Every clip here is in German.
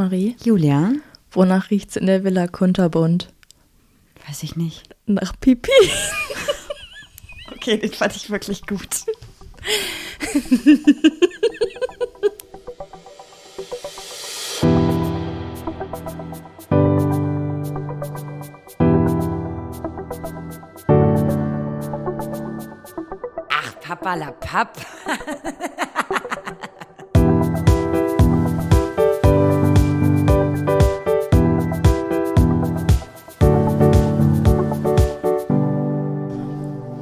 Marie, Julia? wonach riecht's in der Villa Kunterbund? Weiß ich nicht. Nach Pipi. Okay, den fand ich wirklich gut. Ach, Papa la Papp.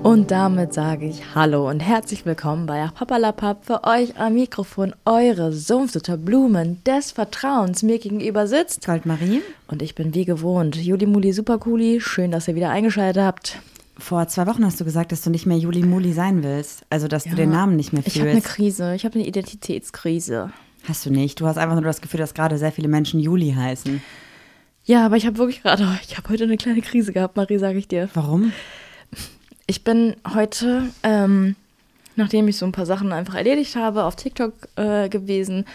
Und damit sage ich Hallo und herzlich willkommen bei Papalapap für euch am Mikrofon eure Sumpfsutter Blumen des Vertrauens mir gegenüber sitzt. Goldmarie? Und ich bin wie gewohnt Juli Muli Supercooli. Schön, dass ihr wieder eingeschaltet habt. Vor zwei Wochen hast du gesagt, dass du nicht mehr Juli Muli sein willst. Also, dass du den Namen nicht mehr Ich habe eine fühlst. Krise. Ich habe eine Identitätskrise. Hast du nicht. Du hast einfach nur das Gefühl, dass gerade sehr viele Menschen Juli heißen. Ja, aber ich habe wirklich gerade, ich habe heute eine kleine Krise gehabt, Marie, sage ich dir. Warum? Ich bin heute, ähm, nachdem ich so ein paar Sachen einfach erledigt habe, auf TikTok äh, gewesen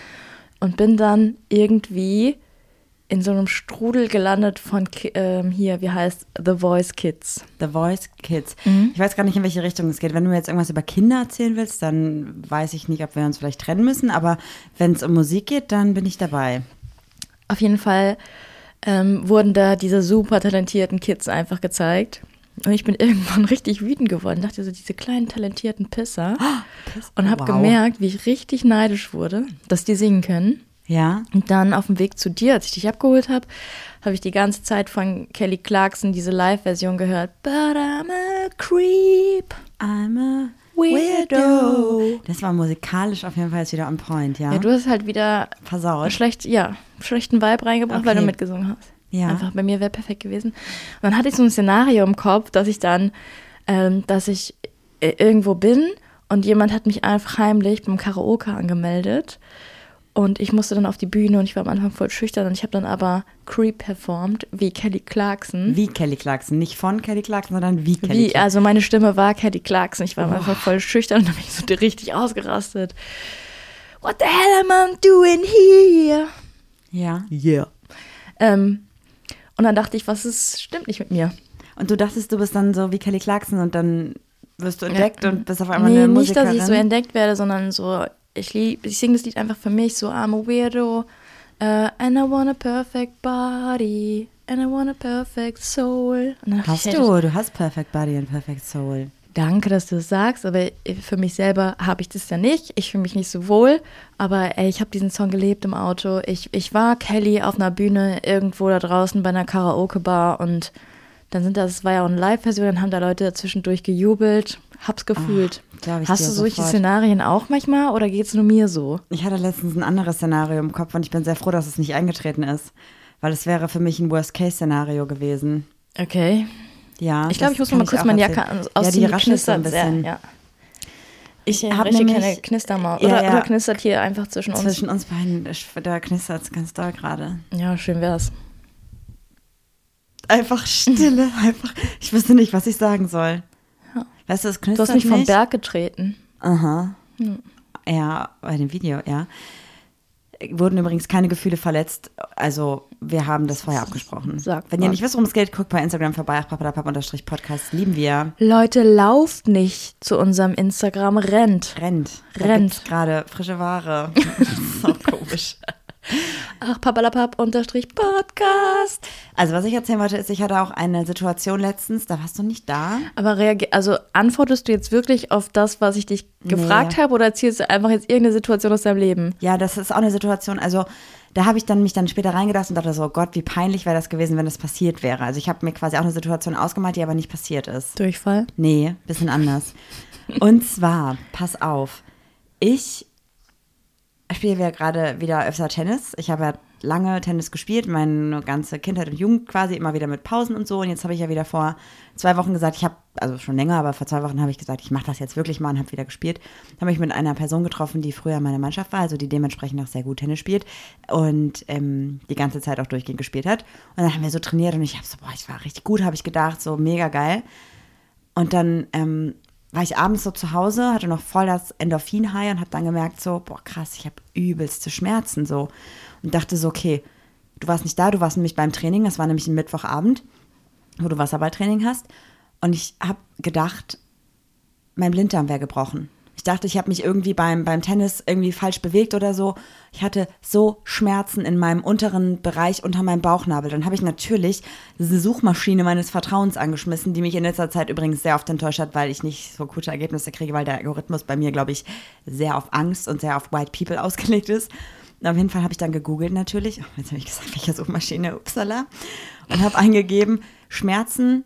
und bin dann irgendwie in so einem Strudel gelandet von ähm, hier, wie heißt The Voice Kids. The Voice Kids. Mhm. Ich weiß gar nicht, in welche Richtung es geht. Wenn du mir jetzt irgendwas über Kinder erzählen willst, dann weiß ich nicht, ob wir uns vielleicht trennen müssen. Aber wenn es um Musik geht, dann bin ich dabei. Auf jeden Fall ähm, wurden da diese super talentierten Kids einfach gezeigt. Und ich bin irgendwann richtig wütend geworden. Dachte so, diese kleinen talentierten Pisser. Und habe Wow. gemerkt, wie ich richtig neidisch wurde, dass die singen können. Ja? Und dann auf dem Weg zu dir, als ich dich abgeholt habe, habe ich die ganze Zeit von Kelly Clarkson diese Live-Version gehört. But I'm a creep. I'm a Weirdo. Das war musikalisch auf jeden Fall jetzt wieder on point, ja? Ja, du hast halt wieder Versaut. schlecht, ja, schlechten Vibe reingebracht, weil Okay. du mitgesungen hast. Ja. Einfach bei mir wäre perfekt gewesen. Und dann hatte ich so ein Szenario im Kopf, dass ich dann, ähm, dass ich äh, irgendwo bin und jemand hat mich einfach heimlich beim Karaoke angemeldet. Und ich musste dann auf die Bühne und ich war am Anfang voll schüchtern und ich habe dann aber Creep performt, wie Kelly Clarkson. Wie Kelly Clarkson. Nicht von Kelly Clarkson, sondern wie Kelly Wie, Clarkson. also meine Stimme war Kelly Clarkson. Ich war am Anfang voll schüchtern und dann bin ich so richtig ausgerastet. What the hell am I doing here? Ja. Yeah. Ähm, und dann dachte ich, was ist, stimmt nicht mit mir. Und du dachtest, du bist dann so wie Kelly Clarkson und dann wirst du entdeckt und bist auf einmal nee, eine nicht, Musikerin. dass ich so entdeckt werde, sondern so, ich, lieb, ich singe das Lied einfach für mich, so I'm a weirdo, uh, and I want a perfect body, and I want a perfect soul. Hast du, du hast Perfect Body und Perfect Soul. Danke, dass du es sagst, aber für mich selber habe ich das ja nicht. Ich fühle mich nicht so wohl, aber ey, ich habe diesen Song gelebt im Auto. Ich, ich war Kelly auf einer Bühne irgendwo da draußen bei einer Karaoke-Bar und dann sind das, es war ja auch eine Live-Version, dann haben da Leute zwischendurch gejubelt, hab's gefühlt. glaub ich Hast du solche sofort. Szenarien auch manchmal oder geht's nur mir so? Ich hatte letztens ein anderes Szenario im Kopf und ich bin sehr froh, dass es nicht eingetreten ist. Weil es wäre für mich ein Worst-Case-Szenario gewesen. Okay. Ja. Ich glaube, ich muss mal kurz meine. Jacke an- Ja, die ausziehen. raschelt so ein bisschen. ja. Ich Ich habe nämlich keine Knistermaus. Ja, Oder, ja. oder knistert hier einfach zwischen uns? zwischen uns beiden, da knistert es ganz doll gerade. Ja, schön wär's. Einfach Stille, einfach. Ich wüsste nicht, was ich sagen soll. Ja. Weißt du, es Du knistert hast mich vom nicht. Berg getreten. Aha. Ja, bei dem Video, ja. Wurden übrigens keine Gefühle verletzt. Also, wir haben das vorher abgesprochen. Sagt Wenn ihr nicht wisst, worum es geht, guckt bei Instagram vorbei. papadapap-podcast. Lieben wir. Leute, lauft nicht zu unserem Instagram, rennt. Rennt. Rennt. gerade frische Ware. das ist auch komisch. Ach, papalapap unterstrich Podcast. Also, was ich erzählen wollte, ist, ich hatte auch eine Situation letztens, da warst du nicht da. Aber reagier also antwortest du jetzt wirklich auf das, was ich dich gefragt habe, oder erzählst du einfach jetzt irgendeine Situation aus deinem Leben? Ja, das ist auch eine Situation, also da habe ich dann mich dann später reingedacht und dachte so, oh Gott, wie peinlich wäre das gewesen, wenn das passiert wäre. Also ich habe mir quasi auch eine Situation ausgemalt, die aber nicht passiert ist. Durchfall? Nee, bisschen anders. Und zwar, pass auf, ich spiele ja gerade wieder öfter Tennis. Ich habe ja lange Tennis gespielt, meine ganze Kindheit und Jugend quasi immer wieder mit Pausen und so. Und jetzt habe ich ja wieder vor zwei Wochen gesagt, ich habe, also schon länger, aber vor zwei Wochen habe ich gesagt, ich mache das jetzt wirklich mal und habe wieder gespielt. Habe mich mit einer Person getroffen, die früher in meiner Mannschaft war, also die dementsprechend auch sehr gut Tennis spielt und ähm, die ganze Zeit auch durchgehend gespielt hat. Und dann haben wir so trainiert und ich habe so, boah, ich war richtig gut, habe ich gedacht, so mega geil. Und dann ähm, war ich abends so zu Hause, hatte noch voll das Endorphin-High und habe dann gemerkt so, boah krass, ich habe übelste Schmerzen so. Und dachte so, okay, du warst nicht da, du warst nämlich beim Training, das war nämlich ein Mittwochabend, wo du Wasserballtraining hast. Und ich habe gedacht, mein Blinddarm wäre gebrochen. Ich dachte, ich habe mich irgendwie beim, beim Tennis irgendwie falsch bewegt oder so. Ich hatte so Schmerzen in meinem unteren Bereich unter meinem Bauchnabel. Dann habe ich natürlich diese Suchmaschine meines Vertrauens angeschmissen, die mich in letzter Zeit übrigens sehr oft enttäuscht hat, weil ich nicht so gute Ergebnisse kriege, weil der Algorithmus bei mir, glaube ich, sehr auf Angst und sehr auf White People ausgelegt ist. Und auf jeden Fall habe ich dann gegoogelt natürlich. Oh, jetzt habe ich gesagt, welche Suchmaschine, upsala. Und habe eingegeben, Schmerzen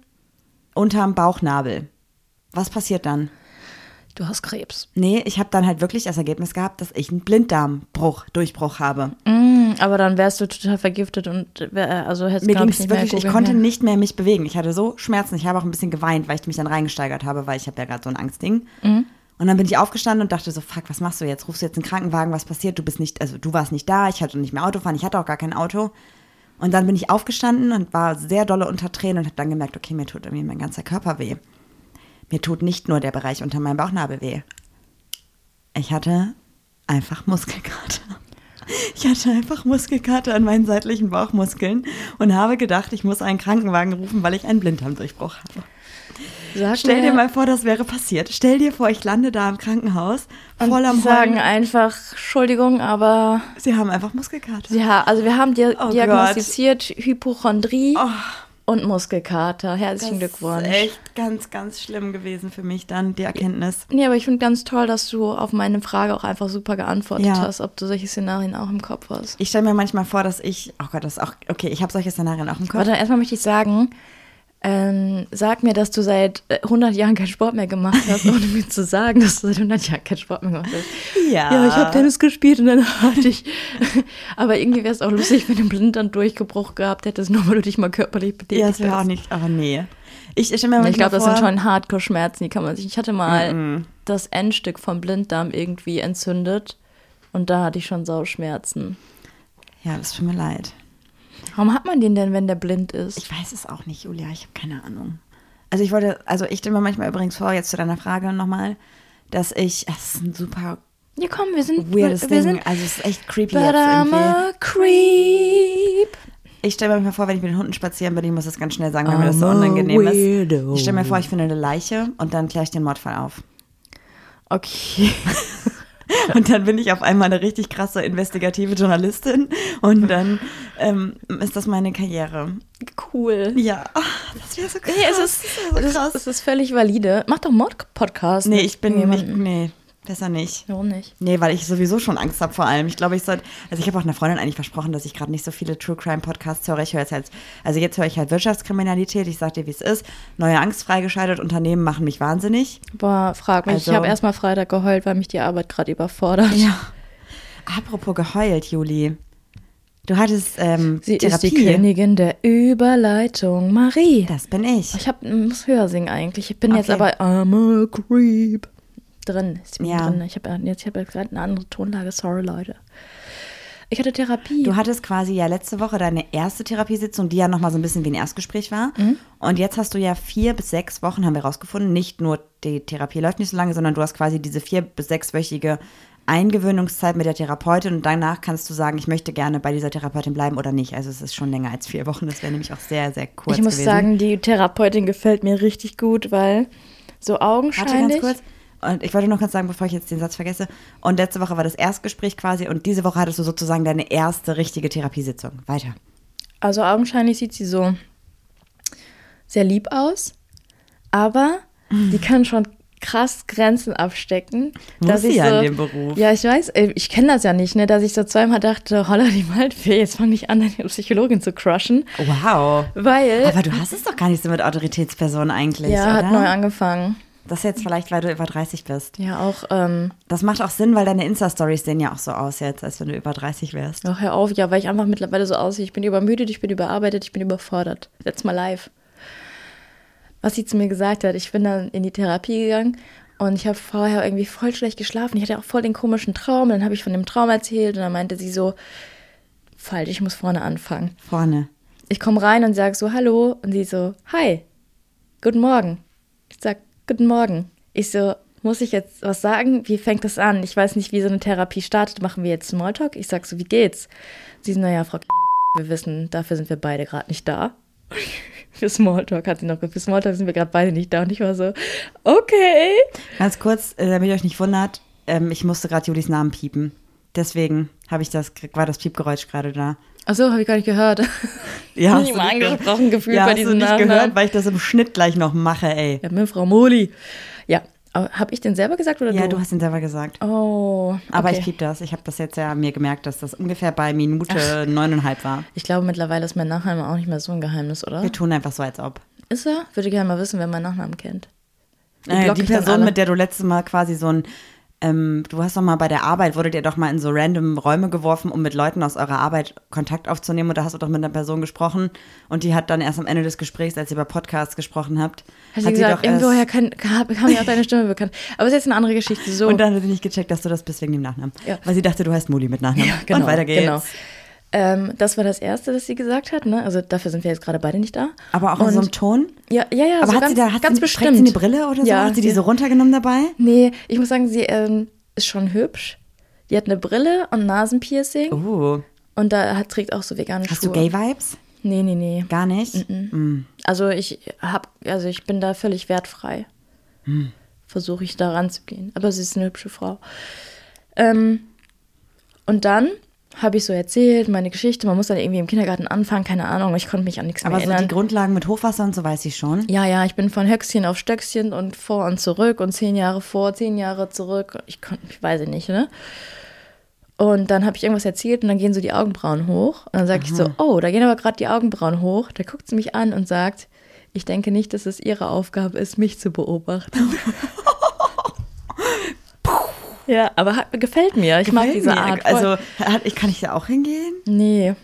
unterm Bauchnabel. Was passiert dann? Du hast Krebs. Nee, ich habe dann halt wirklich das Ergebnis gehabt, dass ich einen Blinddarmbruch, Durchbruch habe. Mm, aber dann wärst du total vergiftet und wär, also hättest Mir glaub ging es mehr wirklich, ich konnte können. nicht mehr mich bewegen. Ich hatte so Schmerzen. Ich habe auch ein bisschen geweint, weil ich mich dann reingesteigert habe, weil ich habe ja gerade so ein Angstding. Mhm. Und dann bin ich aufgestanden und dachte so, fuck, was machst du jetzt? Rufst du jetzt einen Krankenwagen? Was passiert? Du bist nicht, also du warst nicht da. Ich hatte nicht mehr Auto fahren. Ich hatte auch gar kein Auto. Und dann bin ich aufgestanden und war sehr dolle unter Tränen und habe dann gemerkt, okay, mir tut irgendwie mein ganzer Körper weh. Mir tut nicht nur der Bereich unter meinem Bauchnabel weh. Ich hatte einfach Muskelkater. Ich hatte einfach Muskelkater an meinen seitlichen Bauchmuskeln und habe gedacht, ich muss einen Krankenwagen rufen, weil ich einen Blinddarmdurchbruch habe. Sag Stell dir mal vor, das wäre passiert. Stell dir vor, ich lande da im Krankenhaus, und voll am die sagen Heulen. einfach, Entschuldigung, aber Sie haben einfach Muskelkater. ja, also wir haben dir Oh diagnostiziert Hypochondrie Oh. Und Muskelkater. Herzlichen das Glückwunsch. ist echt ganz, ganz schlimm gewesen für mich dann, die Erkenntnis. Nee, aber ich finde ganz toll, dass du auf meine Frage auch einfach super geantwortet Ja. hast, ob du solche Szenarien auch im Kopf hast. Ich stelle mir manchmal vor, dass ich, oh Gott, das ist auch, okay, ich habe solche Szenarien auch im Kopf. Warte, erstmal möchte ich sagen, ähm, sag mir, dass du seit äh, 100 Jahren keinen Sport mehr gemacht hast, ohne mir zu sagen, dass du seit 100 Jahren keinen Sport mehr gemacht hast. Ja. Ja, ich habe Tennis gespielt und dann hatte ich. Aber irgendwie wäre es auch lustig, wenn du einen Blinddarm Durchgebruch gehabt hättest, nur weil du dich mal körperlich betätigt Ja, das wäre auch hast. nicht, aber nee. Ich, ich Ich glaube, das sind schon Hardcore-Schmerzen, die kann man sich. Ich hatte mal das Endstück vom Blinddarm irgendwie entzündet und da hatte ich schon Sauschmerzen. Ja, das tut mir leid. Warum hat man den denn, wenn der blind ist? Ich weiß es auch nicht, Julia, ich habe keine Ahnung. Also ich wollte, also ich stelle mir manchmal übrigens vor, jetzt zu deiner Frage nochmal, dass ich, das ist ein super ja, komm, wir sind. weirdes wir Ding, Sind, also es ist echt creepy but jetzt I'm a creep. Ich stelle mir manchmal vor, wenn ich mit den Hunden spazieren bin, ich muss das ganz schnell sagen, weil mir das so unangenehm weirdo. ist. Ich stelle mir vor, ich finde eine Leiche und dann kläre ich den Mordfall auf. Okay. Und dann bin ich auf einmal eine richtig krasse investigative Journalistin und dann ähm, ist das meine Karriere. Cool. Ja, ah, das wäre so krass. Nee, es ist, das so ist, es ist völlig valide. Mach doch Mod-Podcast. Nee, ich bin nicht, nee, besser nicht. Warum nicht? Nee, weil ich sowieso schon Angst habe vor allem. Ich glaube, ich sollte, also ich habe auch einer Freundin eigentlich versprochen, dass ich gerade nicht so viele True Crime Podcasts höre. Ich höre jetzt halt, also jetzt höre ich halt Wirtschaftskriminalität. Ich sag dir, wie es ist. Neue Angst freigeschaltet, Unternehmen machen mich wahnsinnig. Boah, frag mich. Also- ich habe erstmal Freitag geheult, weil mich die Arbeit gerade überfordert. Ja. Apropos geheult, Juli. Du hattest ähm, Sie Therapie. ist die Königin der Überleitung, Marie. Das bin ich. Ich hab, muss höher singen eigentlich. Ich bin jetzt Okay. aber I'm a creep drin. Ich bin Ja. drin. Ich habe jetzt, ich hab jetzt gerade eine andere Tonlage. Sorry, Leute. Ich hatte Therapie. Du hattest quasi ja letzte Woche deine erste Therapiesitzung, die ja nochmal so ein bisschen wie ein Erstgespräch war. Mhm. Und jetzt hast du ja vier bis sechs Wochen, haben wir rausgefunden, nicht nur die Therapie läuft nicht so lange, sondern du hast quasi diese vier bis sechswöchige Eingewöhnungszeit mit der Therapeutin und danach kannst du sagen, ich möchte gerne bei dieser Therapeutin bleiben oder nicht. Also es ist schon länger als vier Wochen, das wäre nämlich auch sehr, sehr kurz ich muss gewesen. sagen, die Therapeutin gefällt mir richtig gut, weil so Warte augenscheinlich. ganz kurz. Und ich wollte noch kurz sagen, bevor ich jetzt den Satz vergesse. Und letzte Woche war das Erstgespräch quasi und diese Woche hattest du sozusagen deine erste richtige Therapiesitzung. Weiter. Also augenscheinlich sieht sie so sehr lieb aus, aber die kann schon krass Grenzen abstecken. Muss dass sie ich ja so, in dem Beruf. Ja, ich weiß, äh, ich kenne das ja nicht, ne, dass ich so zweimal dachte, holla die Waldfee, jetzt fang ich an, eine Psychologin zu crushen, Wow. weil Aber du hast es doch gar nicht so mit Autoritätspersonen eigentlich, ja, oder? hat neu angefangen. das jetzt vielleicht, weil du über 30 bist. Ja, auch, ähm, Das macht auch Sinn, weil deine Insta-Stories sehen ja auch so aus jetzt, als wenn du über 30 wärst. ach, hör auf, ja, weil ich einfach mittlerweile so aussehe, ich bin übermüdet, ich bin überarbeitet, ich bin überfordert. Setz mal live. Was sie zu mir gesagt hat, ich bin dann in die Therapie gegangen und ich habe vorher irgendwie voll schlecht geschlafen. Ich hatte auch voll den komischen Traum. Dann habe ich von dem Traum erzählt und dann meinte sie so, falsch, ich muss vorne anfangen. Vorne. Ich komme rein und sage so, hallo. Und sie so, hi, guten Morgen. Ich sag, guten Morgen. Ich so, muss ich jetzt was sagen? Wie fängt das an? Ich weiß nicht, wie so eine Therapie startet. Machen wir jetzt Smalltalk? Ich sag so, wie geht's? Sie so, naja, Frau wir wissen, dafür sind wir beide gerade nicht da. Für Smalltalk hat sie noch gesagt, für Smalltalk sind wir gerade beide nicht da. Und ich war so, okay. Ganz kurz, äh, damit ihr euch nicht wundert, ähm, ich musste gerade Julis Namen piepen. Deswegen habe ich das, war das Piepgeräusch gerade da. Achso, habe ich gar nicht gehört. Ja, nicht hast mal nicht angesprochen gefühlt ja, bei hast du diesem nicht Nachnamen. gehört, weil ich das im Schnitt gleich noch mache, ey. Ja, mit Frau Moli. Habe ich den selber gesagt oder Ja, du? du hast ihn selber gesagt. Oh, Aber okay. ich piep das. Ich habe das jetzt ja mir gemerkt, dass das ungefähr bei Minute neuneinhalb war. Ich glaube, mittlerweile ist mein Nachname auch nicht mehr so ein Geheimnis, oder? Wir tun einfach so, als ob. Ist er? Würde gerne mal wissen, wer meinen Nachnamen kennt. Die Äh, die Person, mit der du letztes Mal quasi so ein, ähm, du hast doch mal bei der Arbeit, wurdet ihr doch mal in so random Räume geworfen, um mit Leuten aus eurer Arbeit Kontakt aufzunehmen. Und da hast du doch mit einer Person gesprochen. Und die hat dann erst am Ende des Gesprächs, als ihr über Podcasts gesprochen habt, Hat sie gesagt, irgendwoher kann, kam, kam mir auch deine Stimme bekannt. Aber es ist jetzt eine andere Geschichte. So. Und dann hat sie nicht gecheckt, dass du das bist wegen dem Nachnamen. Ja. Weil sie dachte, du heißt Moli mit Nachnamen. Ja, genau, Und weiter geht's. genau. Ähm, das war das Erste, das sie gesagt hat. Ne? Also dafür sind wir jetzt gerade beide nicht da. Aber auch in Und- so einem Ton. Ja, ja, ja. Aber so hat ganz, sie da, hat ganz sie, bestimmt. sie eine Brille oder so? Ja, hat sie die sie- so runtergenommen dabei? Nee, ich muss sagen, sie ähm, ist schon hübsch. Die hat eine Brille und Nasenpiercing. Oh. Und da hat, trägt auch so vegane Hast Schuhe. du Gay-Vibes? Nee, nee, nee. Gar nicht? Mm. Also ich hab, also ich bin da völlig wertfrei. Hm. Versuche ich da ranzugehen. Aber sie ist eine hübsche Frau. Ähm, und dann habe ich so erzählt, meine Geschichte. Man muss dann irgendwie im Kindergarten anfangen, keine Ahnung. Ich konnte mich an nichts Aber mehr so die erinnern. Grundlagen mit Hochwasser und so weiß ich schon. ja, ja, ich bin von Höchstchen auf Stöckchen und vor und zurück und zehn Jahre vor, zehn Jahre zurück. Ich konnte, ich weiß es nicht, ne? Und dann habe ich irgendwas erzählt und dann gehen so die Augenbrauen hoch. Und dann sage ich so, oh, da gehen aber gerade die Augenbrauen hoch. Da guckt sie mich an und sagt, ich denke nicht, dass es ihre Aufgabe ist, mich zu beobachten. ja, aber hat, gefällt mir. Ich mag Gefällt diese mir. Art. voll. Also, hat, ich, kann ich da auch hingehen? nee.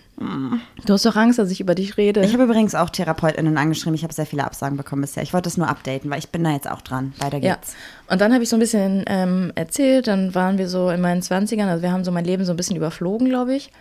Du hast doch Angst, dass ich über dich rede. Ich habe übrigens auch TherapeutInnen angeschrieben. Ich habe sehr viele Absagen bekommen bisher. Ich wollte das nur updaten, weil ich bin da jetzt auch dran. Weiter Ja, geht's. und dann habe ich so ein bisschen ähm, erzählt, dann waren wir so in meinen 20ern, also wir haben so mein Leben so ein bisschen überflogen, glaube ich.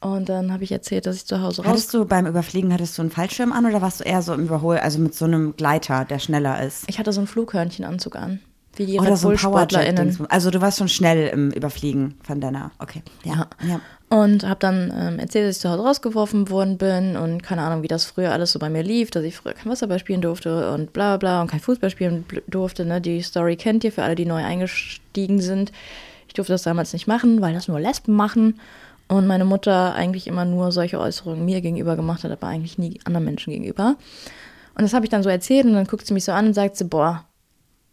Und dann habe ich erzählt, dass ich zu Hause raus... Hattest du beim Überfliegen, hattest du einen Fallschirm an oder warst du eher so im Überhol, also mit so einem Gleiter, der schneller ist? Ich hatte so einen Flughörnchenanzug an, wie die Oder so ein. Powerjet. Also du warst schon schnell im Überfliegen von deiner, okay. Ja. ja. Und habe dann ähm, erzählt, dass ich zu Hause rausgeworfen worden bin und keine Ahnung, wie das früher alles so bei mir lief, dass ich früher kein Wasserball spielen durfte und bla bla und kein Fußball spielen durfte. Ne? Die Story kennt ihr für alle, die neu eingestiegen sind. Ich durfte das damals nicht machen, weil das nur Lesben machen. Und meine Mutter eigentlich immer nur solche Äußerungen mir gegenüber gemacht hat, aber eigentlich nie anderen Menschen gegenüber. Und das habe ich dann so erzählt und dann guckt sie mich so an und sagt so, boah,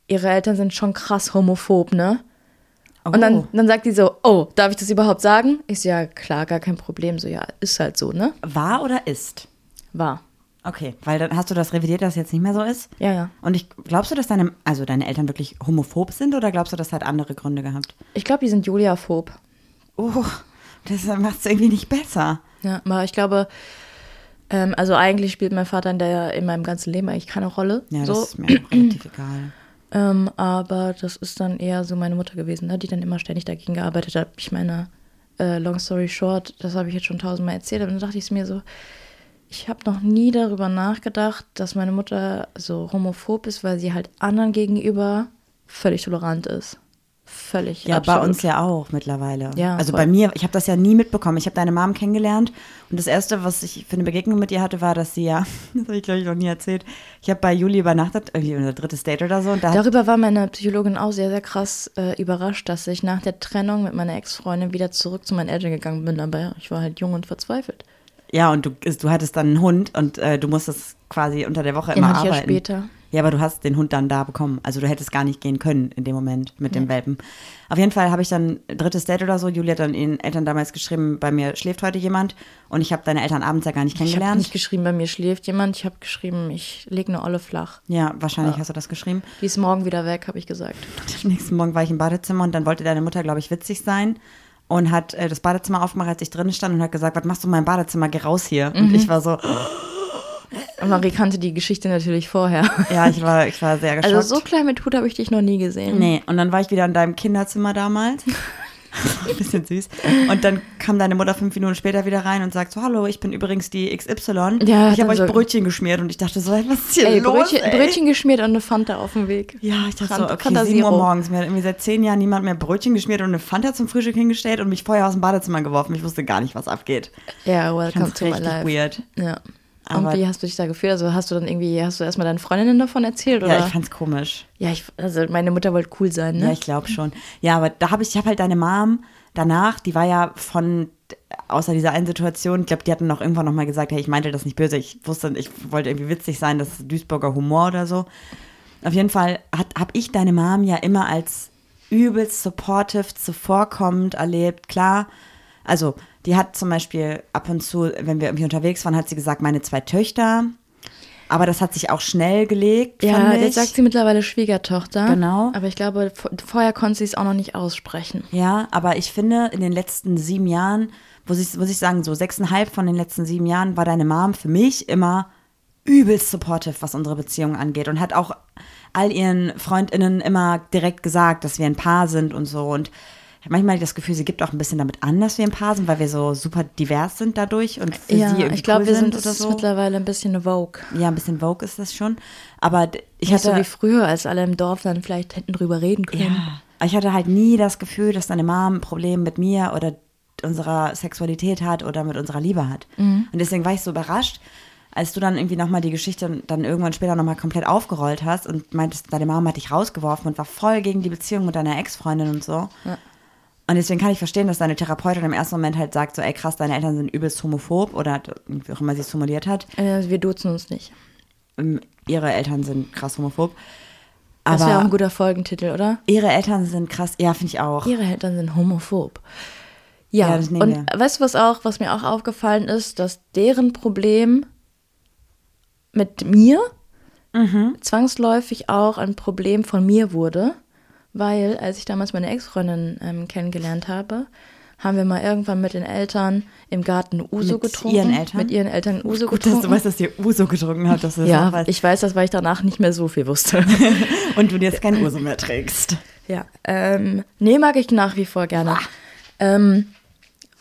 ihre Eltern sind schon krass homophob, ne? Und Oh. dann, dann sagt die so, oh, darf ich das überhaupt sagen? Ich so, ja, klar, gar kein Problem. So, ja, ist halt so, ne? War oder ist? War. Okay, weil dann hast du das revidiert, dass es jetzt nicht mehr so ist? Ja, ja. Und ich, glaubst du, dass deine, also deine Eltern wirklich homophob sind oder glaubst du, das hat andere Gründe gehabt? Ich glaube, die sind Julia-phob. Oh, das macht es irgendwie nicht besser. Ja, aber ich glaube, ähm, also eigentlich spielt mein Vater in, der, in meinem ganzen Leben eigentlich keine Rolle. Ja, so. das ist mir auch relativ egal. Ähm, aber das ist dann eher so meine Mutter gewesen, ne, die dann immer ständig dagegen gearbeitet hat. Ich meine, äh, long story short, das habe ich jetzt schon tausendmal erzählt, aber dann dachte ich es mir so, ich habe noch nie darüber nachgedacht, dass meine Mutter so homophob ist, weil sie halt anderen gegenüber völlig tolerant ist. Völlig. Ja, absolut. bei uns ja auch mittlerweile. Ja, also voll. bei mir, ich habe das ja nie mitbekommen. Ich habe deine Mom kennengelernt und das Erste, was ich für eine Begegnung mit ihr hatte, war, dass sie ja, das habe ich glaube ich noch nie erzählt, ich habe bei Juli übernachtet, irgendwie unser drittes Date oder so und da Darüber war meine Psychologin auch sehr, sehr krass äh, überrascht, dass ich nach der Trennung mit meiner Ex-Freundin wieder zurück zu meinen Eltern gegangen bin. Aber ja, ich war halt jung und verzweifelt. ja und du, du hattest dann einen Hund und äh, du musstest quasi unter der Woche Den immer hatte ich ja arbeiten. später. Ja, aber du hast den Hund dann da bekommen. Also du hättest gar nicht gehen können in dem Moment mit dem Welpen. Auf jeden Fall habe ich dann drittes Date oder so. Julia hat dann ihren Eltern damals geschrieben, bei mir schläft heute jemand. Und ich habe deine Eltern abends ja gar nicht Ich habe kennengelernt. nicht geschrieben, bei mir schläft jemand. Ich habe geschrieben, ich lege eine Olle flach. ja, wahrscheinlich hast du das geschrieben. Die ist morgen wieder weg, habe ich gesagt. Am nächsten Morgen war ich im Badezimmer und dann wollte deine Mutter, glaube ich, witzig sein und hat äh, das Badezimmer aufgemacht, als ich drin stand und hat gesagt, was machst du in meinem Badezimmer, geh raus hier. Mhm. Und ich war so, Und Marie kannte die Geschichte natürlich vorher. ja, ich war, ich war sehr geschockt. Also so klein mit Hut habe ich dich noch nie gesehen. Nee, und dann war ich wieder in deinem Kinderzimmer damals. Ein bisschen süß. Und dann kam deine Mutter fünf Minuten später wieder rein und sagt so, hallo, ich bin übrigens die XY. Ja, ich habe euch so- Brötchen geschmiert und ich dachte so, was ist hier Ey, los? Brötchen, ey? Brötchen geschmiert und eine Fanta auf dem Weg. Ja, ich dachte so, Fanta- okay, Fanta 7 Uhr morgens. Mir hat irgendwie seit zehn Jahren niemand mehr Brötchen geschmiert und eine Fanta zum Frühstück hingestellt und mich vorher aus dem Badezimmer geworfen. Ich wusste gar nicht, was abgeht. Ja, Ich welcome to my life. weird. Ja. Aber- und wie hast du dich da gefühlt? Also hast du dann irgendwie, hast du erstmal deinen Freundinnen davon erzählt? Oder? Ja, ich fand's komisch. ja, ich, also meine Mutter wollte cool sein, ne? Ja, ich glaube schon. Ja, aber da habe ich, ich habe halt deine Mom danach, die war ja von, außer dieser einen Situation, ich glaube, die hatten noch irgendwann nochmal gesagt, hey, ich meinte das nicht böse, ich wusste, ich wollte irgendwie witzig sein, das ist Duisburger Humor oder so. Auf jeden Fall habe ich deine Mom ja immer als übelst supportive, zuvorkommend erlebt. Klar, also die hat zum Beispiel ab und zu, wenn wir irgendwie unterwegs waren, hat sie gesagt, meine zwei Töchter. Aber das hat sich auch schnell gelegt. ja, jetzt sagt sie mittlerweile Schwiegertochter. Genau. Aber ich glaube, vorher konnte sie es auch noch nicht aussprechen. Ja, aber ich finde, in den letzten sieben Jahren, muss ich, muss ich sagen, so sechseinhalb von den letzten sieben Jahren war deine Mom für mich immer übelst supportive, was unsere Beziehung angeht und hat auch all ihren FreundInnen immer direkt gesagt, dass wir ein Paar sind und so. Und manchmal das Gefühl, sie gibt auch ein bisschen damit an, dass wir ein Paar sind, weil wir so super divers sind dadurch und für ja, sie irgendwie ich glaube, cool wir sind, oder das ist so. mittlerweile ein bisschen Vogue. Ja, ein bisschen Vogue ist das schon. Aber ich Nicht so hatte wie früher, als alle im Dorf dann vielleicht hätten drüber reden können. Ja. Ich hatte halt nie das Gefühl, dass deine Mom ein Problem mit mir oder unserer Sexualität hat oder mit unserer Liebe hat. Und deswegen war ich so überrascht, als du dann irgendwie nochmal die Geschichte dann irgendwann später nochmal komplett aufgerollt hast und meintest, deine Mom hat dich rausgeworfen und war voll gegen die Beziehung mit deiner Ex-Freundin und so. Ja. Und deswegen kann ich verstehen, dass deine Therapeutin im ersten Moment halt sagt, so, ey krass, deine Eltern sind übelst homophob oder wie auch immer sie es formuliert hat. Äh, wir duzen uns nicht. Ähm, Ihre Eltern sind krass homophob. Das wäre auch Aber ein guter Folgentitel, oder? ihre Eltern sind krass, ja, finde ich auch. Ihre Eltern sind homophob. Ja, Ja, und weißt du, was auch, was mir auch aufgefallen ist, dass deren Problem mit mir Mhm. zwangsläufig auch ein Problem von mir wurde, weil als ich damals meine Ex-Freundin ähm, kennengelernt habe, haben wir mal irgendwann mit den Eltern im Garten Uso Mit getrunken. ihren Eltern? Mit ihren Eltern Uso Gut, dass getrunken. du weißt, dass ihr Uso getrunken habt, dass ja, weißt. ich weiß das, weil ich danach nicht mehr so viel wusste. Und du jetzt kein Uso mehr trägst. Ja, ähm, nee, mag ich nach wie vor gerne. Ähm,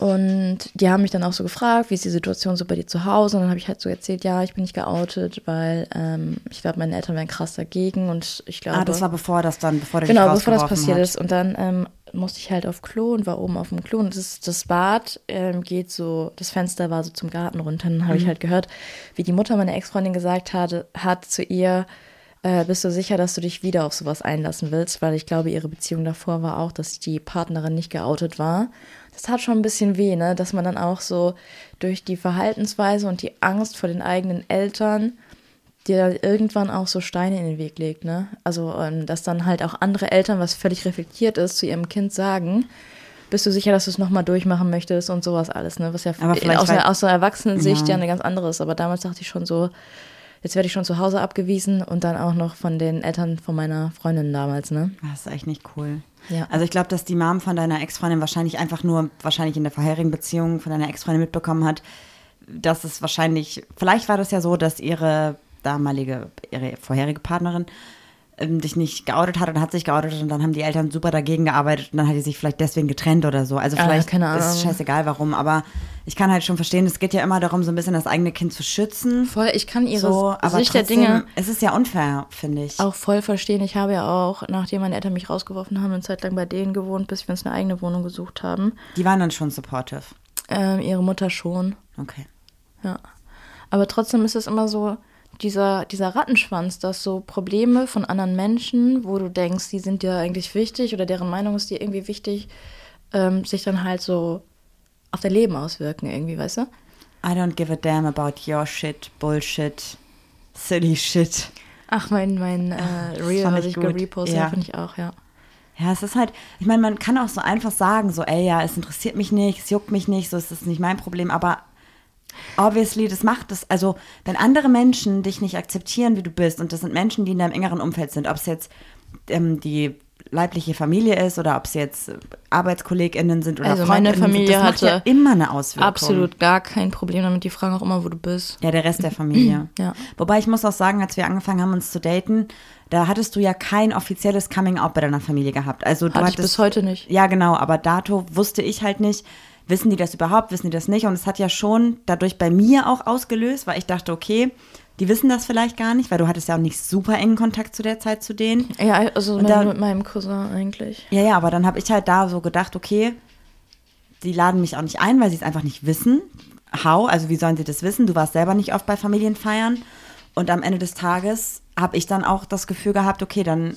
und die haben mich dann auch so gefragt, wie ist die Situation so bei dir zu Hause? Und dann habe ich halt so erzählt, ja, ich bin nicht geoutet, weil ähm, ich glaube, meine Eltern wären krass dagegen und ich glaube. Ah, das war bevor das dann, bevor der Genau, bevor das passiert hat. ist. Und dann ähm, musste ich halt auf Klo und war oben auf dem Klo. Und das, das Bad ähm, geht so, das Fenster war so zum Garten runter. Und dann habe ich halt gehört, wie die Mutter meiner Ex-Freundin gesagt hatte, hat zu ihr, äh, bist du sicher, dass du dich wieder auf sowas einlassen willst? Weil ich glaube, ihre Beziehung davor war auch, dass die Partnerin nicht geoutet war. Das tat schon ein bisschen weh, ne? dass man dann auch so durch die Verhaltensweise und die Angst vor den eigenen Eltern dir dann irgendwann auch so Steine in den Weg legt, ne? Also, ähm, dass dann halt auch andere Eltern, was völlig reflektiert ist, zu ihrem Kind sagen, bist du sicher, dass du es nochmal durchmachen möchtest und sowas alles, ne? Was ja aus, der, aus der Erwachsenensicht Ja. ja eine ganz andere ist. Aber damals dachte ich schon so, jetzt werde ich schon zu Hause abgewiesen und dann auch noch von den Eltern von meiner Freundin damals, ne? Das ist echt nicht cool. Ja. Also ich glaube, dass die Mom von deiner Ex-Freundin wahrscheinlich einfach nur, wahrscheinlich in der vorherigen Beziehung von deiner Ex-Freundin mitbekommen hat, dass es wahrscheinlich, vielleicht war das ja so, dass ihre damalige, ihre vorherige Partnerin ähm, dich nicht geoutet hat und hat sich geoutet und dann haben die Eltern super dagegen gearbeitet und dann hat die sich vielleicht deswegen getrennt oder so. Also Ah, vielleicht Ahnung. ist scheißegal warum, aber ich kann halt schon verstehen, es geht ja immer darum, so ein bisschen das eigene Kind zu schützen. Voll, ich kann ihre So, aber Sicht der trotzdem, Dinge es ist ja unfair, finde ich. auch voll verstehen. Ich habe ja auch, nachdem meine Eltern mich rausgeworfen haben, eine Zeit lang bei denen gewohnt, bis wir uns eine eigene Wohnung gesucht haben. Die waren dann schon supportive. Ähm, ihre Mutter schon. Okay. Ja. Aber trotzdem ist es immer so, dieser, dieser Rattenschwanz, dass so Probleme von anderen Menschen, wo du denkst, die sind dir eigentlich wichtig oder deren Meinung ist dir irgendwie wichtig, ähm, sich dann halt so auf dein Leben auswirken, irgendwie, weißt du? I don't give a damn about your shit, Bullshit, silly shit. Ach, mein, mein äh, Reel, was ich gerepostet Ja. finde ich auch, ja. Ja, es ist halt, ich meine, man kann auch so einfach sagen, so, ey, ja, es interessiert mich nicht, es juckt mich nicht, so ist das nicht mein Problem, aber obviously, das macht es, also, wenn andere Menschen dich nicht akzeptieren, wie du bist, und das sind Menschen, die in deinem engeren Umfeld sind, ob es jetzt ähm, die leibliche Familie ist oder ob es jetzt ArbeitskollegInnen sind oder Also meine FreundInnen Familie sind, das macht ja immer eine Auswirkung. Absolut gar kein Problem damit. Die fragen auch immer, wo du bist. Ja, der Rest der Familie. Ja. Wobei ich muss auch sagen, als wir angefangen haben, uns zu daten, da hattest du ja kein offizielles Coming-out bei deiner Familie gehabt. Also du Hatte ich hattest, bis heute nicht. Ja, genau, aber dato wusste ich halt nicht, wissen die das überhaupt, wissen die das nicht? Und es hat ja schon dadurch bei mir auch ausgelöst, weil ich dachte, okay, die wissen das vielleicht gar nicht, weil du hattest ja auch nicht super engen Kontakt zu der Zeit zu denen. Ja, also mit, da- mit meinem Cousin eigentlich. Ja, ja, aber dann habe ich halt da so gedacht, okay, die laden mich auch nicht ein, weil sie es einfach nicht wissen. How? Also wie sollen sie das wissen? Du warst selber nicht oft bei Familienfeiern. Und am Ende des Tages habe ich dann auch das Gefühl gehabt, okay, dann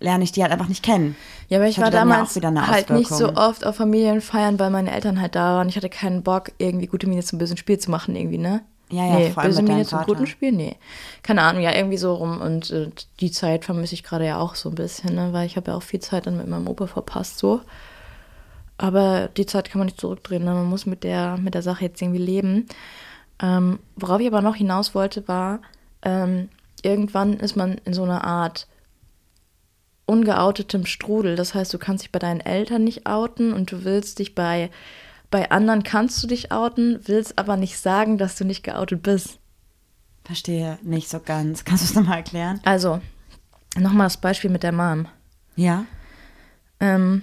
lerne ich die halt einfach nicht kennen. Ja, aber ich war ja damals eine halt nicht so oft auf Familienfeiern, weil meine Eltern halt da waren. Ich hatte keinen Bock, irgendwie gute Miene zum bösen Spiel zu machen, irgendwie, ne? Ja, ja, nee, vor allem böse Miene zum guten Spiel? Nee. Keine Ahnung, ja, irgendwie so rum. Und äh, die Zeit vermisse ich gerade ja auch so ein bisschen, ne? Weil ich habe ja auch viel Zeit dann mit meinem Opa verpasst, so. Aber die Zeit kann man nicht zurückdrehen, ne? Man muss mit der, mit der Sache jetzt irgendwie leben. Ähm, worauf ich aber noch hinaus wollte, war, ähm, irgendwann ist man in so einer Art ungeoutetem Strudel. Das heißt, du kannst dich bei deinen Eltern nicht outen und du willst dich bei, bei anderen kannst du dich outen, willst aber nicht sagen, dass du nicht geoutet bist. Verstehe nicht so ganz. Kannst du es nochmal erklären? Also, nochmal das Beispiel mit der Mom. Ja. Ähm,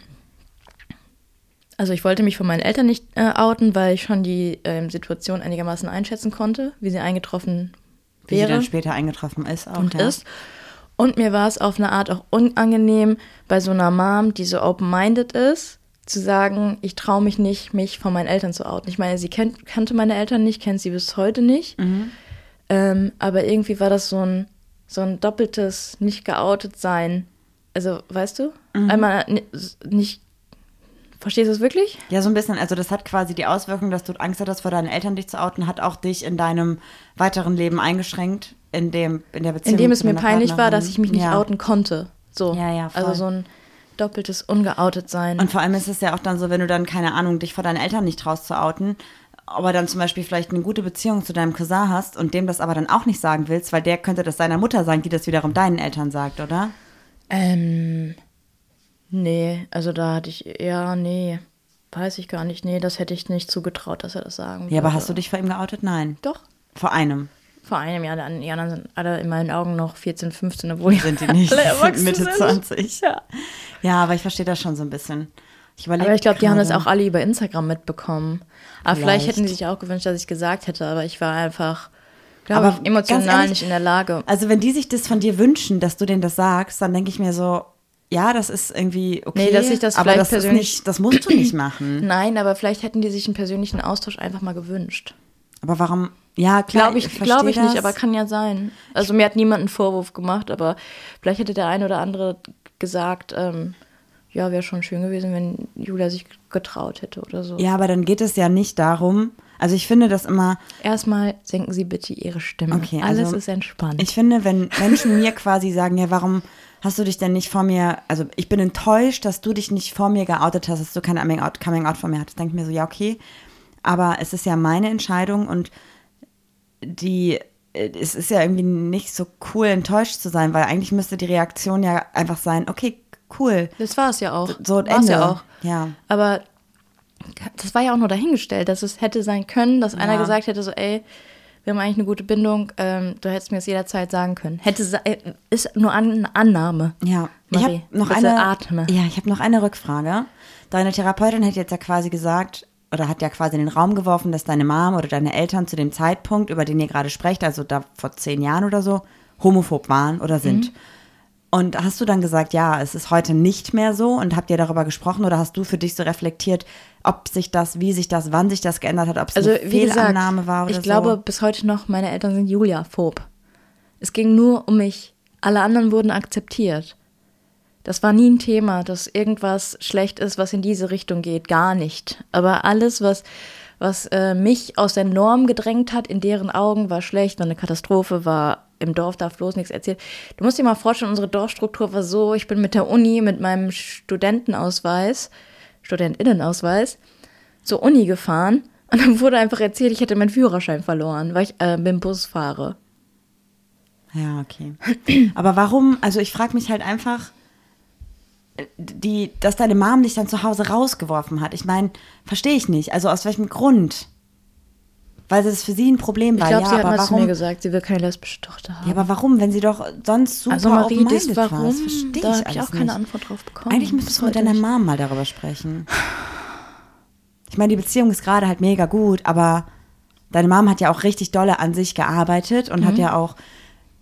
also ich wollte mich von meinen Eltern nicht äh, outen, weil ich schon die ähm, Situation einigermaßen einschätzen konnte, wie sie eingetroffen Wie sie wäre. dann später eingetroffen ist. Auch, und ja. ist. Und mir war es auf eine Art auch unangenehm, bei so einer Mom, die so open-minded ist, zu sagen, ich traue mich nicht, mich von meinen Eltern zu outen. Ich meine, sie kennt, kannte meine Eltern nicht, kennt sie bis heute nicht. Mhm. Ähm, aber irgendwie war das so ein, so ein doppeltes nicht geoutet sein. Also, weißt du? Mhm. Einmal ni- nicht. Verstehst du es wirklich? Ja, so ein bisschen. Also das hat quasi die Auswirkung, dass du Angst hattest, vor deinen Eltern dich zu outen, hat auch dich in deinem weiteren Leben eingeschränkt, in dem in der Beziehung. Indem es zu mir peinlich war, Partnerin. dass ich mich nicht ja. outen konnte. So. Ja, ja, voll. Also so ein doppeltes ungeoutet sein. Und vor allem ist es ja auch dann so, wenn du dann, keine Ahnung, dich vor deinen Eltern nicht traust zu outen, aber dann zum Beispiel vielleicht eine gute Beziehung zu deinem Cousin hast und dem das aber dann auch nicht sagen willst, weil der könnte das seiner Mutter sagen, die das wiederum deinen Eltern sagt, oder? Ähm, nee, also da hatte ich, ja, nee, weiß ich gar nicht. Nee, das hätte ich nicht zugetraut, dass er das sagen würde. Ja, aber hast du dich vor ihm geoutet? Nein. Doch. Vor einem. Vor einem Jahr, dann, die anderen sind alle in meinen Augen noch 14, 15, obwohl Sind die nicht. sind Mitte sind. 20. Ja. Ja, aber ich verstehe das schon so ein bisschen. Ich Aber ich glaube, die haben das auch alle über Instagram mitbekommen. Aber vielleicht, Vielleicht. hätten die sich auch gewünscht, dass ich gesagt hätte, aber ich war einfach, Aber ich, emotional ehrlich, nicht in der Lage. Also wenn die sich das von dir wünschen, dass du denen das sagst, dann denke ich mir so, ja, das ist irgendwie okay. Nee, dass ich das aber das persönlich- nicht, das musst du nicht machen. Nein, aber vielleicht hätten die sich einen persönlichen Austausch einfach mal gewünscht. Aber warum? Ja, klar, Glaube ich, glaube ich nicht, das. aber kann ja sein. Also mir hat niemand einen Vorwurf gemacht, aber vielleicht hätte der eine oder andere gesagt, ähm, ja, wäre schon schön gewesen, wenn Julia sich getraut hätte oder so. Ja, aber dann geht es ja nicht darum. Also ich finde das immer, Erstmal senken Sie bitte Ihre Stimme. Okay, Alles also ist entspannt. ich finde, wenn Menschen mir quasi sagen, ja, warum hast du dich denn nicht vor mir, also ich bin enttäuscht, dass du dich nicht vor mir geoutet hast, dass du kein Coming Out, Coming Out von mir hattest, denke ich mir so, ja, okay, aber es ist ja meine Entscheidung und die, äh, es ist ja irgendwie nicht so cool, enttäuscht zu sein, weil eigentlich müsste die Reaktion ja einfach sein, okay, cool, das war es ja auch. so War's Ende. ja auch. Ja. Aber das war ja auch nur dahingestellt, dass es hätte sein können, dass einer Ja. gesagt hätte, so, ey, wir haben eigentlich eine gute Bindung, ähm, du hättest mir das jederzeit sagen können. Hätte äh, ist nur an, eine Annahme. Ja, ich Marie, habe noch eine atme. Ja, ich habe noch eine Rückfrage. Deine Therapeutin hat jetzt ja quasi gesagt oder hat ja quasi in den Raum geworfen, dass deine Mom oder deine Eltern zu dem Zeitpunkt, über den ihr gerade sprecht, also da vor zehn Jahren oder so, homophob waren oder sind. Und hast du dann gesagt, ja, es ist heute nicht mehr so und habt ihr darüber gesprochen oder hast du für dich so reflektiert, ob sich das, wie sich das, wann sich das geändert hat, ob es Also, eine wie gesagt, Fehlannahme war oder ich so? glaube bis heute noch, meine Eltern sind Julia-phob. Es ging nur um mich. Alle anderen wurden akzeptiert. Das war nie ein Thema, dass irgendwas schlecht ist, was in diese Richtung geht. Gar nicht. Aber alles, was, was äh, mich aus der Norm gedrängt hat, in deren Augen war schlecht, war eine Katastrophe, war im Dorf darf bloß nichts erzählt. Du musst dir mal vorstellen, unsere Dorfstruktur war so, ich bin mit der Uni, mit meinem Studentenausweis, Studentinnenausweis, zur Uni gefahren und dann wurde einfach erzählt, ich hätte meinen Führerschein verloren, weil ich äh, mit dem Bus fahre. Ja, okay. Aber warum, also ich frage mich halt einfach, die, dass deine Mom dich dann zu Hause rausgeworfen hat. Ich meine, verstehe ich nicht. Also aus welchem Grund? Weil das für sie ein Problem Ich war. glaube, ja, sie hat mal zu mir gesagt, sie will keine lesbische Tochter haben. Ja, aber warum? Wenn sie doch sonst super also Marie, das war. warum? Das verstehe Da ich habe ich auch keine nicht. Antwort drauf bekommen. Eigentlich müsstest du mit deiner Mom mal darüber sprechen. Ich meine, die Beziehung ist gerade halt mega gut, aber deine Mom hat ja auch richtig dolle an sich gearbeitet und Mhm. hat ja auch,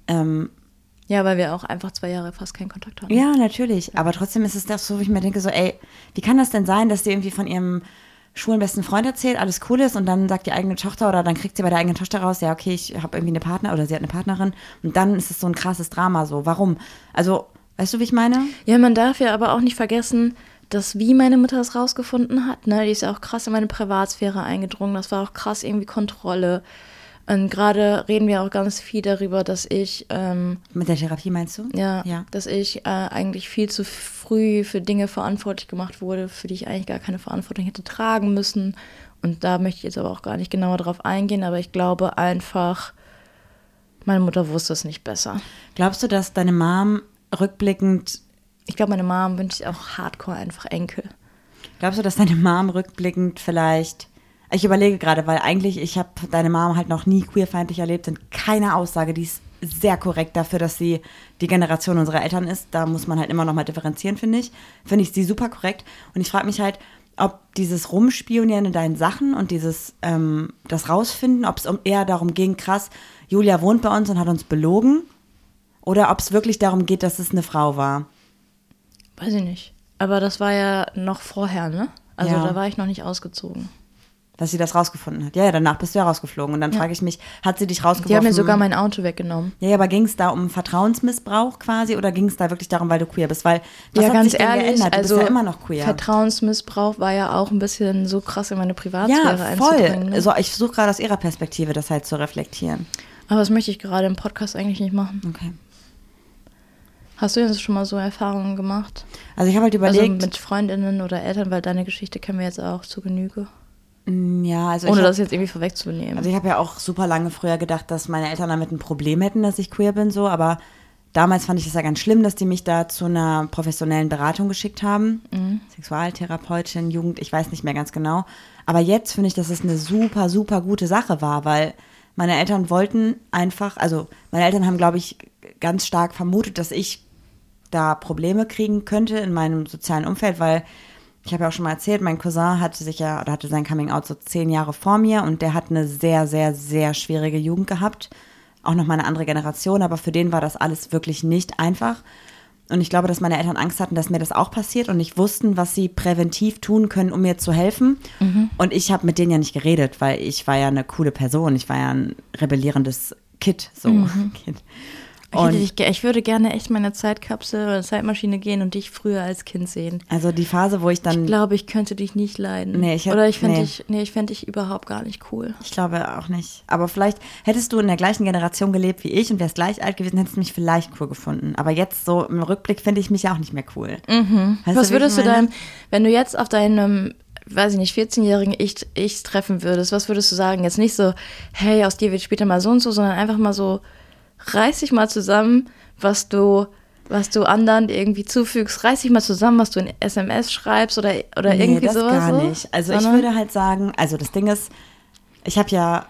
ähm. Ja, weil wir auch einfach zwei Jahre fast keinen Kontakt hatten. ja, natürlich, aber trotzdem ist es doch so, wo ich mir denke, so, ey, wie kann das denn sein, dass die irgendwie von ihrem schwulen besten Freund erzählt, alles cool ist und dann sagt die eigene Tochter oder dann kriegt sie bei der eigenen Tochter raus, ja, okay, ich habe irgendwie eine Partner oder sie hat eine Partnerin und dann ist es so ein krasses Drama so. Warum? Also, weißt du, wie ich meine? Ja, man darf ja aber auch nicht vergessen, dass wie meine Mutter es rausgefunden hat, ne, die ist ja auch krass in meine Privatsphäre eingedrungen, das war auch krass irgendwie Kontrolle. Und gerade reden wir auch ganz viel darüber, dass ich, ähm, Mit der Therapie meinst du? ja, Ja. dass ich äh, eigentlich viel zu früh für Dinge verantwortlich gemacht wurde, für die ich eigentlich gar keine Verantwortung hätte tragen müssen. Und da möchte ich jetzt aber auch gar nicht genauer drauf eingehen, aber ich glaube einfach, meine Mutter wusste es nicht besser. Glaubst du, dass deine Mom rückblickend Ich glaube, meine Mom wünscht sich auch hardcore einfach Enkel. Glaubst du, dass deine Mom rückblickend vielleicht. Ich überlege gerade, weil eigentlich, ich habe deine Mom halt noch nie queerfeindlich erlebt und keine Aussage, die ist sehr korrekt dafür, dass sie die Generation unserer Eltern ist. Da muss man halt immer noch mal differenzieren, finde ich. Finde ich sie super korrekt. Und ich frage mich halt, ob dieses Rumspionieren in deinen Sachen und dieses, ähm, das Rausfinden, ob es um, eher darum ging, krass, Julia wohnt bei uns und hat uns belogen. Oder ob es wirklich darum geht, dass es eine Frau war. Weiß ich nicht. Aber das war ja noch vorher, ne? Also Ja. da war ich noch nicht ausgezogen. Dass sie das rausgefunden hat. Ja, ja, danach bist du ja rausgeflogen. Und dann frage ich mich, hat sie dich rausgeworfen? Die haben mir sogar mein Auto weggenommen. Ja, ja, aber ging es da um Vertrauensmissbrauch quasi oder ging es da wirklich darum, weil du queer bist? Weil was ja, hat ganz sich denn ehrlich, geändert? Du also bist ja immer noch queer. Vertrauensmissbrauch war ja auch ein bisschen so krass in meine Privatsphäre ja, einzudringen. voll. Ne? Also ich versuche gerade aus ihrer Perspektive das halt zu reflektieren. Aber das möchte ich gerade im Podcast eigentlich nicht machen. Okay. Hast du jetzt schon mal so Erfahrungen gemacht? Also ich habe halt Also überlegt, mit Freundinnen oder Eltern, weil deine Geschichte kennen wir jetzt auch zu Genüge. Mm, ja, also Ohne ich hab, das jetzt irgendwie vorwegzunehmen. also ich habe ja auch super lange früher gedacht, dass meine Eltern damit ein Problem hätten, dass ich queer bin, so, aber damals fand ich es ja ganz schlimm, dass die mich da zu einer professionellen Beratung geschickt haben. Mhm. Sexualtherapeutin, Jugend, ich weiß nicht mehr ganz genau. Aber jetzt finde ich, dass es eine super, super gute Sache war, weil meine Eltern wollten einfach, also meine Eltern haben, glaube ich, ganz stark vermutet, dass ich da Probleme kriegen könnte in meinem sozialen Umfeld, weil ich habe ja auch schon mal erzählt, mein Cousin hatte sich ja oder hatte sein Coming Out so zehn Jahre vor mir und der hat eine sehr, sehr, sehr schwierige Jugend gehabt. Auch noch mal eine andere Generation, aber für den war das alles wirklich nicht einfach. Und ich glaube, dass meine Eltern Angst hatten, dass mir das auch passiert und nicht wussten, was sie präventiv tun können, um mir zu helfen. Und ich habe mit denen ja nicht geredet, weil ich war ja eine coole Person. Ich war ja ein rebellierendes Kid, so hätte Und dich, ge- ich würde gerne echt meine Zeitkapsel oder Zeitmaschine gehen und dich früher als Kind sehen. also die Phase, wo ich dann Ich glaube, ich könnte dich nicht leiden. Nee, ich hätt- Oder ich fände nee. dich, nee, ich fände dich überhaupt gar nicht cool. Ich glaube auch nicht. Aber vielleicht hättest du in der gleichen Generation gelebt wie ich und wärst gleich alt gewesen, hättest du mich vielleicht cool gefunden. Aber jetzt so im Rückblick finde ich mich ja auch nicht mehr cool. Weißt Mhm. Was wie ich würdest du deinem, wenn du jetzt auf deinem, weiß ich nicht, 14-jährigen Ich, ich treffen würdest, was würdest du sagen? Jetzt nicht so, hey, aus dir wird später mal so und so, sondern einfach mal so, reiß dich mal zusammen, was du, was du anderen irgendwie zufügst, reiß dich mal zusammen, was du in SMS schreibst oder, oder Nee, irgendwie das sowas. gar nicht. Also ich Sondern- würde halt sagen, also das Ding ist, ich habe ja,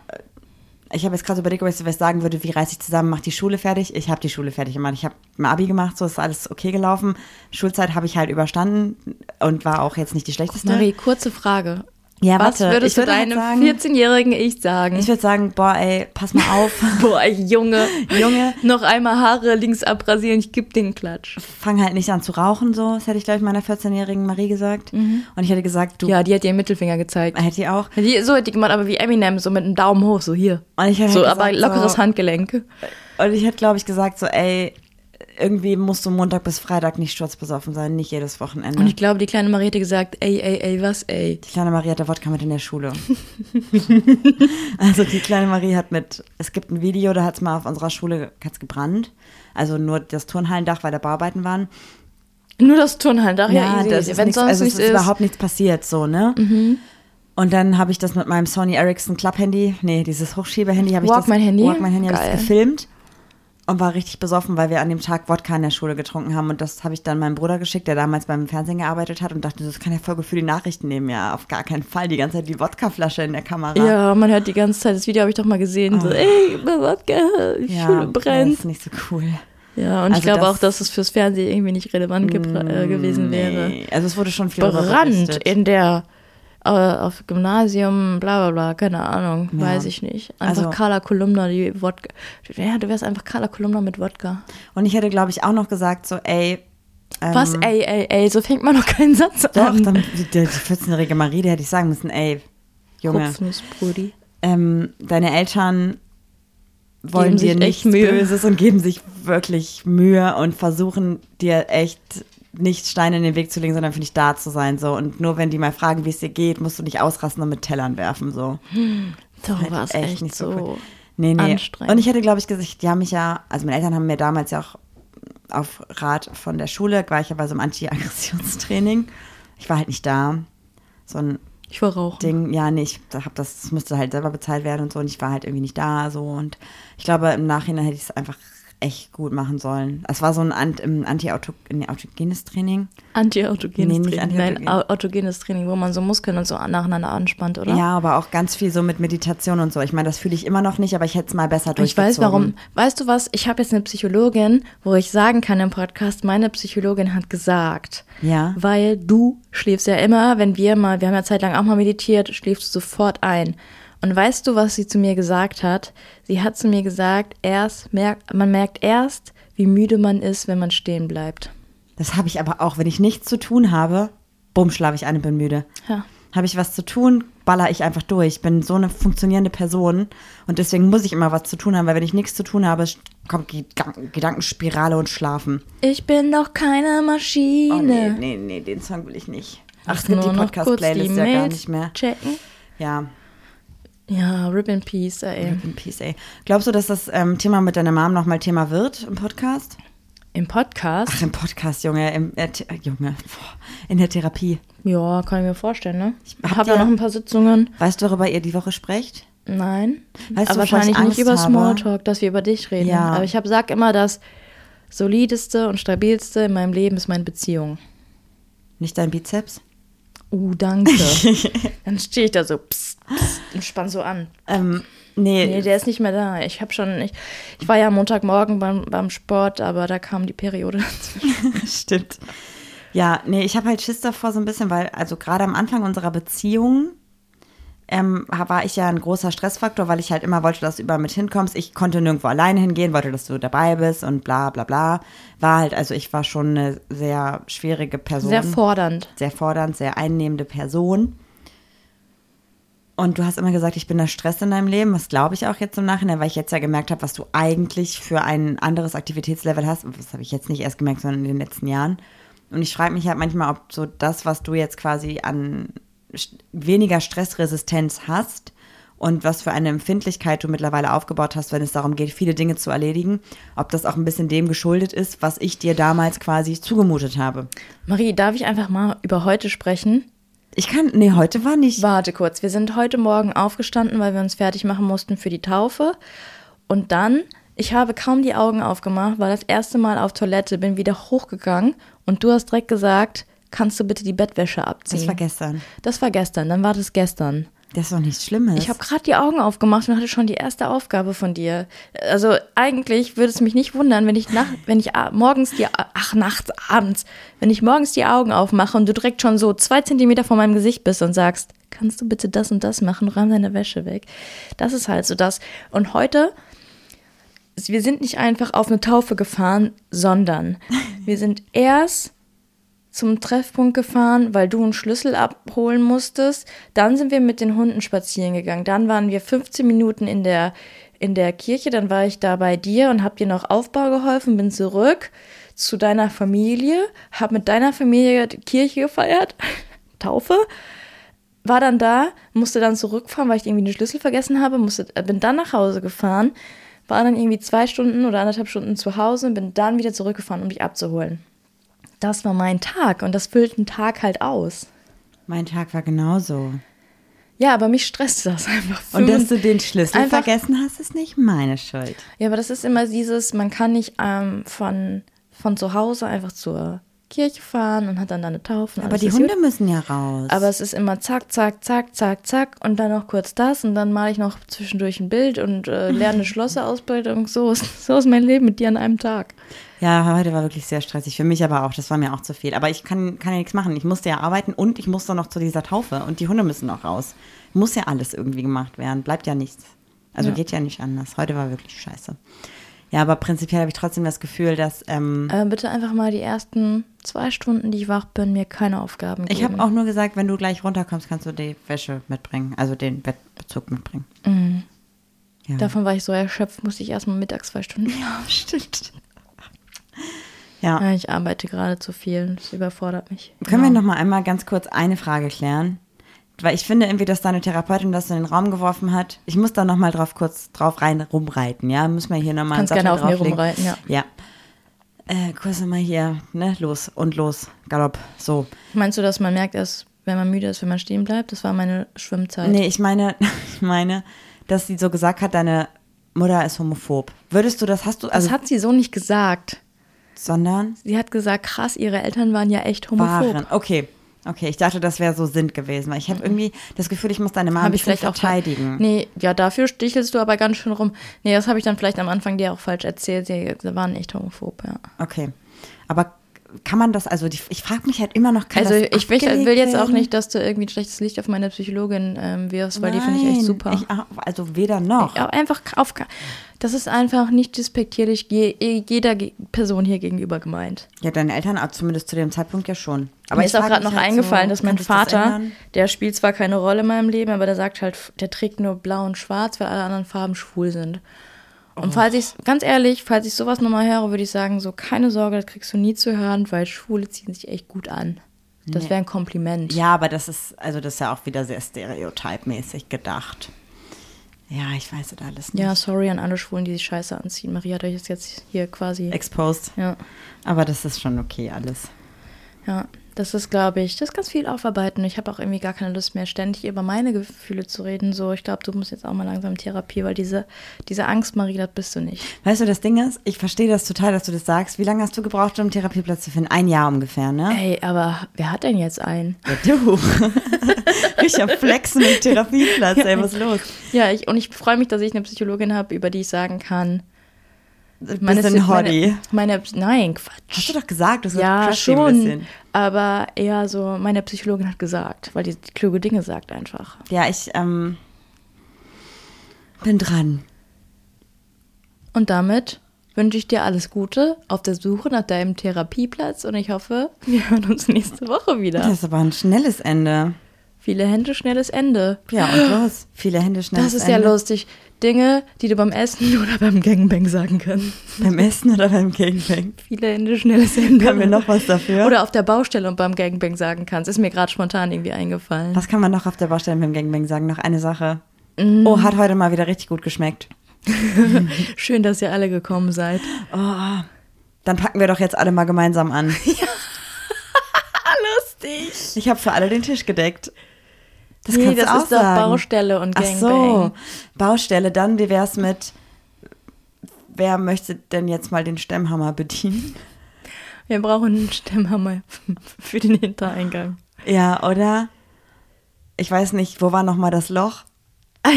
ich habe jetzt gerade überlegt, ob ich sowas sagen würde, wie reiß ich zusammen, mach die Schule fertig. Ich habe die Schule fertig gemacht. Ich habe ein Abi gemacht, so ist alles okay gelaufen. Schulzeit habe ich halt überstanden und war auch jetzt nicht die schlechteste. Marie, kurze Frage. Ja, was warte, würdest ich würde du halt deinem sagen- 14-jährigen Ich sagen? Ich würde sagen, boah, ey, pass mal auf. Boah, Junge, Junge. noch einmal Haare links abrasieren, ich geb den Klatsch. fang halt nicht an zu rauchen, so. Das hätte ich, glaube ich, meiner 14-jährigen Marie gesagt. Und ich hätte gesagt, du Mhm. Ja, die hat dir den Mittelfinger gezeigt. hätte ich auch. Die, so hat die gemacht, aber wie Eminem, so mit einem Daumen hoch, so hier. Und ich hätte So, halt aber gesagt, lockeres so, Handgelenk. Und ich hätte, glaube ich, gesagt, so, ey, irgendwie musst du Montag bis Freitag nicht sturzbesoffen sein, nicht jedes Wochenende. Und ich glaube, die kleine Marie hätte gesagt, ey, ey, ey, was, ey. die kleine Marie hatte Wodka mit in der Schule. also die kleine Marie hat mit, es gibt ein Video, da hat es mal auf unserer Schule hat's gebrannt. Also nur das Turnhallendach, weil da Bauarbeiten waren. Nur das Turnhallen-Dach, ja, easy. das ist Wenn nix, sonst also es nichts ist überhaupt nichts passiert, so, ne? Und dann habe ich das mit meinem Sony Ericsson Club-Handy, nee, dieses Hochschiebehandy habe ich das, Walkman-Handy? Walkman-Handy habe ich Geil. das gefilmt. Und war richtig besoffen, weil wir an dem Tag Wodka in der Schule getrunken haben. Und das habe ich dann meinem Bruder geschickt, der damals beim Fernsehen gearbeitet hat und dachte, das kann ja Folge für die Nachrichten nehmen. Ja, auf gar keinen Fall. Die ganze Zeit die Wodkaflasche in der Kamera. Ja, man hört die ganze Zeit, das Video habe ich doch mal gesehen. So, ey, Wodka, die ja, Schule brennt. Das ist nicht so cool. Ja, und ich Also glaube das- auch, dass es fürs Fernsehen irgendwie nicht relevant äh, gewesen wäre. Nee, Also es wurde schon viel Brand in der auf Gymnasium, bla bla bla, keine Ahnung, Ja. weiß ich nicht. Einfach Also- Carla Kolumna, die Wodka. Ja, du wärst einfach Carla Kolumna mit Wodka. Und ich hätte, glaube ich, auch noch gesagt, so, ey. Ähm, Was, ey, ey, ey, so fängt man doch keinen Satz Doch, an. dann, die, die 14-jährige Marie, die hätte ich sagen müssen, ey, Junge, Kopfnussbrudi. ähm, deine Eltern wollen Geben dir nichts. Böses und geben sich wirklich Mühe und versuchen dir echt nicht Steine in den Weg zu legen, sondern für dich da zu sein. So. Und nur wenn die mal fragen, wie es dir geht, musst du nicht ausrasten und mit Tellern werfen. So. Du Halt warst echt echt, nicht so so. cool. Nee, nee. anstrengend. Und ich hätte, glaube ich, gesagt, die haben mich ja, also meine Eltern haben mir damals ja auch auf Rat von der Schule, war ich ja bei so einem Anti-Aggressionstraining. Ich war halt nicht da. So ein Ich war rauchen. Ding, ja, nee, ich hab das, das musste halt selber bezahlt werden und so und ich war halt irgendwie nicht da so und ich glaube im Nachhinein hätte ich es einfach echt gut machen sollen. Es war so ein anti-autogenes Training. Anti-autogenes Nee, Training. Nein, autogenes Training, wo man so Muskeln und so nacheinander anspannt, oder? Ja, aber auch ganz viel so mit Meditation und so. Ich meine, das fühle ich immer noch nicht, aber ich hätte es mal besser Und ich durchgezogen. weiß warum. Weißt du was? Ich habe jetzt eine Psychologin, wo ich sagen kann im Podcast, meine Psychologin hat gesagt, Ja. weil du schläfst ja immer, wenn wir mal, wir haben ja zeitlang auch mal meditiert, schläfst du sofort ein. Und weißt du, was sie zu mir gesagt hat? Sie hat zu mir gesagt, erst merkt, man merkt erst, wie müde man ist, wenn man stehen bleibt. Das habe ich aber auch, wenn ich nichts zu tun habe, bumm, schlafe ich ein und bin müde. Ja. Habe ich was zu tun, baller ich einfach durch. Ich bin so eine funktionierende Person und deswegen muss ich immer was zu tun haben, weil wenn ich nichts zu tun habe, kommt Gedanken- Gedankenspirale und Schlafen. Ich bin doch keine Maschine. Oh nee, nee, nee, den Song will ich nicht. Ach, es gibt die Podcast-Playlist die ja gar nicht mehr. Checken. Ja, Ja, Rip in Peace, ey. in Peace, ey. Glaubst du, dass das ähm, Thema mit deiner Mom nochmal Thema wird im Podcast? Im Podcast? Ach, im Podcast, Junge. Im, äh, äh, Junge. In der Therapie. Ja, kann ich mir vorstellen, ne? Ich habe ja noch ein paar Sitzungen. Weißt du, worüber ihr die Woche sprecht? Nein. Weißt du, aber ich wahrscheinlich nicht über habe? Smalltalk, dass wir über dich reden. Ja. Aber ich hab, sag immer, das solideste und stabilste in meinem Leben ist meine Beziehung. Nicht dein Bizeps? Uh, danke. Dann stehe ich da so psst, psst, und spann so an. Ähm, nee. Nee, der ist nicht mehr da. Ich habe schon, ich, ich war ja Montagmorgen beim, beim Sport, aber da kam die Periode. Stimmt. Ja, nee, ich habe halt Schiss davor so ein bisschen, weil, also gerade am Anfang unserer Beziehung ähm, war ich ja ein großer Stressfaktor, weil ich halt immer wollte, dass du überall mit hinkommst. Ich konnte nirgendwo alleine hingehen, wollte, dass du dabei bist und bla bla bla. War halt, also ich war schon eine sehr schwierige Person. Sehr fordernd. sehr fordernd, sehr einnehmende Person. Und du hast immer gesagt, ich bin der Stress in deinem Leben. Das glaube ich auch jetzt im Nachhinein, weil ich jetzt ja gemerkt habe, was du eigentlich für ein anderes Aktivitätslevel hast. Das habe ich jetzt nicht erst gemerkt, sondern in den letzten Jahren. Und ich frage mich halt manchmal, ob so das, was du jetzt quasi an weniger Stressresistenz hast und was für eine Empfindlichkeit du mittlerweile aufgebaut hast, wenn es darum geht, viele Dinge zu erledigen, ob das auch ein bisschen dem geschuldet ist, was ich dir damals quasi zugemutet habe. Marie, darf ich einfach mal über heute sprechen? Ich kann, nee, heute war nicht. Warte kurz, wir sind heute Morgen aufgestanden, weil wir uns fertig machen mussten für die Taufe. Und dann, ich habe kaum die Augen aufgemacht, war das erste Mal auf Toilette, bin wieder hochgegangen und du hast direkt gesagt, kannst du bitte die Bettwäsche abziehen? Das war gestern. Das war gestern, dann war das gestern. Das ist doch nichts Schlimmes. Ich habe gerade die Augen aufgemacht und hatte schon die erste Aufgabe von dir. Also eigentlich würde es mich nicht wundern, wenn ich nach, wenn ich morgens die, ach nachts, abends, wenn ich morgens die Augen aufmache und du direkt schon so zwei Zentimeter vor meinem Gesicht bist und sagst, kannst du bitte das und das machen, räum deine Wäsche weg. Das ist halt so das. Und heute, wir sind nicht einfach auf eine Taufe gefahren, sondern wir sind erst zum Treffpunkt gefahren, weil du einen Schlüssel abholen musstest. Dann sind wir mit den Hunden spazieren gegangen. Dann waren wir 15 Minuten in der, in der Kirche. Dann war ich da bei dir und hab dir noch Aufbau geholfen, bin zurück zu deiner Familie, hab mit deiner Familie die Kirche gefeiert, Taufe. War dann da, musste dann zurückfahren, weil ich irgendwie den Schlüssel vergessen habe, musste, äh, bin dann nach Hause gefahren, war dann irgendwie zwei Stunden oder anderthalb Stunden zu Hause und bin dann wieder zurückgefahren, um dich abzuholen. Das war mein Tag und das füllt einen Tag halt aus. mein Tag war genauso. Ja, aber mich stresst das einfach. Und dass du den Schlüssel Einfach- vergessen hast, ist nicht meine Schuld. Ja, aber das ist immer dieses, man kann nicht ähm, von, von zu Hause einfach zur Kirche fahren und hat dann da eine Taufe. und Aber die Hunde gut. müssen ja raus. Aber es ist immer zack, zack, zack, zack, zack und dann noch kurz das und dann male ich noch zwischendurch ein Bild und äh, lerne eine Schlosserausbildung. So ist, so ist mein Leben mit dir an einem Tag. Ja, heute war wirklich sehr stressig. Für mich aber auch. Das war mir auch zu viel. Aber ich kann, kann ja nichts machen. Ich musste ja arbeiten und ich musste noch zu dieser Taufe. Und die Hunde müssen auch raus. Muss ja alles irgendwie gemacht werden. Bleibt ja nichts. Also Ja. geht ja nicht anders. Heute war wirklich scheiße. Ja, aber prinzipiell habe ich trotzdem das Gefühl, dass ähm, Äh, bitte einfach mal die ersten zwei Stunden, die ich wach bin, mir keine Aufgaben geben. ich habe auch nur gesagt, wenn du gleich runterkommst, kannst du die Wäsche mitbringen. Also den Bettbezug mitbringen. Mhm. Ja. Davon war ich so erschöpft, musste ich erstmal mittags zwei Stunden. Ja, stimmt. Ja. Ja, ich arbeite gerade zu viel. Das überfordert mich. Können wir Ja. noch mal einmal ganz kurz eine Frage klären? Weil ich finde irgendwie, dass deine Therapeutin das in den Raum geworfen hat. Ich muss da noch mal drauf kurz drauf rein rumreiten, ja? Müssen wir hier noch mal Kannst gerne auf mir rumreiten, ja. Ja. Äh, kurz mal hier, ne? Los und los. Galopp. So. Meinst du, dass man merkt erst, wenn man müde ist, wenn man stehen bleibt? Das war meine Schwimmzeit. Nee, ich meine, ich meine, dass sie so gesagt hat, deine Mutter ist homophob. Würdest du das, hast du, Das also, hat sie so nicht gesagt. Sondern Sie hat gesagt, krass, ihre Eltern waren ja echt homophob. waren. Okay. Okay, ich dachte, das wäre so Sinn gewesen, weil ich habe irgendwie das Gefühl, ich muss deine Mama ich vielleicht auch verteidigen. Nee, ja, dafür stichelst du aber ganz schön rum. Nee, das habe ich dann vielleicht am Anfang dir auch falsch erzählt. Sie waren echt homophob, ja. Okay. Aber kann man das, also die, ich frage mich halt immer noch, kann also das ich will, will jetzt auch nicht, dass du irgendwie ein schlechtes Licht auf meine Psychologin ähm, wirfst, weil die finde ich echt Nein, super. Ich, also weder noch. Ja, einfach auf. Das ist einfach nicht despektierlich je, jeder Person hier gegenüber gemeint. Ja, deine Eltern auch zumindest zu dem Zeitpunkt ja schon. Aber Mir ist ich auch gerade noch halt eingefallen, so, dass mein das Vater, ändern? der spielt zwar keine Rolle in meinem Leben, aber der sagt halt, der trägt nur blau und schwarz, weil alle anderen Farben schwul sind. Und falls ich, ganz ehrlich, falls ich sowas nochmal höre, würde ich sagen, so keine Sorge, das kriegst du nie zu hören, weil Schwule ziehen sich echt gut an. Das wäre ein Kompliment. Ja, aber das ist, also das ist ja auch wieder sehr stereotypmäßig gedacht. Ja, ich weiß das alles nicht. Ja, sorry an alle Schwulen, die sich scheiße anziehen. Maria hat euch jetzt hier quasi. Exposed. Ja, Aber das ist schon okay alles. Ja. Das ist, glaube ich, das ist ganz viel aufarbeiten. Ich habe auch irgendwie gar keine Lust mehr, ständig über meine Gefühle zu reden. So, ich glaube, du musst jetzt auch mal langsam in Therapie, weil diese, diese Angst, Marie, das bist du nicht. Weißt du, das Ding ist, ich verstehe das total, dass du das sagst. Wie lange hast du gebraucht, um einen Therapieplatz zu finden? Ein Jahr ungefähr, ne? Ey, aber wer hat denn jetzt einen? Ja, du. ich hab Flexen im Therapieplatz, ey, was ist los? Ja, ich, und ich freue mich, dass ich eine Psychologin habe, über die ich sagen kann. Bisschen Psy- Hoddy. Meine, meine, nein, Quatsch. Hast du doch gesagt, das ist ja, ein schon. bisschen. Aber eher so, meine Psychologin hat gesagt, weil die, die kluge Dinge sagt einfach. Ja, ich ähm, bin dran. Und damit wünsche ich dir alles Gute auf der Suche nach deinem Therapieplatz und ich hoffe, wir hören uns nächste Woche wieder. Das ist aber ein schnelles Ende. Viele Hände, schnelles Ende. Ja, und los. Viele Hände schnell. Das ist ja lustig. Dinge, die du beim Essen oder beim Gangbang sagen kannst. Beim Essen oder beim Gangbang? Viele Hände, schnelles Ende. Haben wir noch was dafür? Oder auf der Baustelle und beim Gangbang sagen kannst. Ist mir gerade spontan irgendwie eingefallen. was kann man noch auf der Baustelle beim Gangbang sagen? Noch eine Sache. Mhm. Oh, hat heute mal wieder richtig gut geschmeckt. Schön, dass ihr alle gekommen seid. Oh, dann packen wir doch jetzt alle mal gemeinsam an. Lustig. Ich habe für alle den Tisch gedeckt. Das nee, kannst das du auch ist doch. Baustelle und Ach Gangbang. so, Baustelle. Dann, wie wär's mit, wer möchte denn jetzt mal den Stemmhammer bedienen? Wir brauchen einen Stemmhammer für den Hintereingang. Ja, oder? Ich weiß nicht, wo war noch mal das Loch?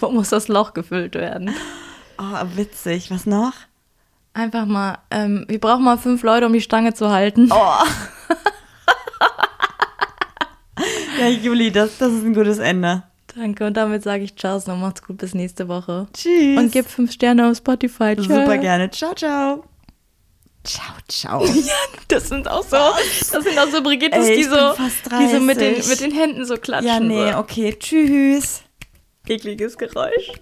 Wo muss das Loch gefüllt werden? Oh, witzig. Was noch? Einfach mal, ähm, wir brauchen mal fünf Leute, um die Stange zu halten. Oh. Ja, Juli, das, das ist ein gutes Ende. Danke. Und damit sage ich Ciao und macht's gut bis nächste Woche. Tschüss. Und gib fünf Sterne auf Spotify. Tschö. Super gerne. Ciao, ciao. Ciao, ciao. Das sind auch so, das sind auch so Brigittas, Ey, die so, die so mit, den, 30. mit den Händen so klatschen. Ja, nee, so. okay. Tschüss. Ekliges Geräusch.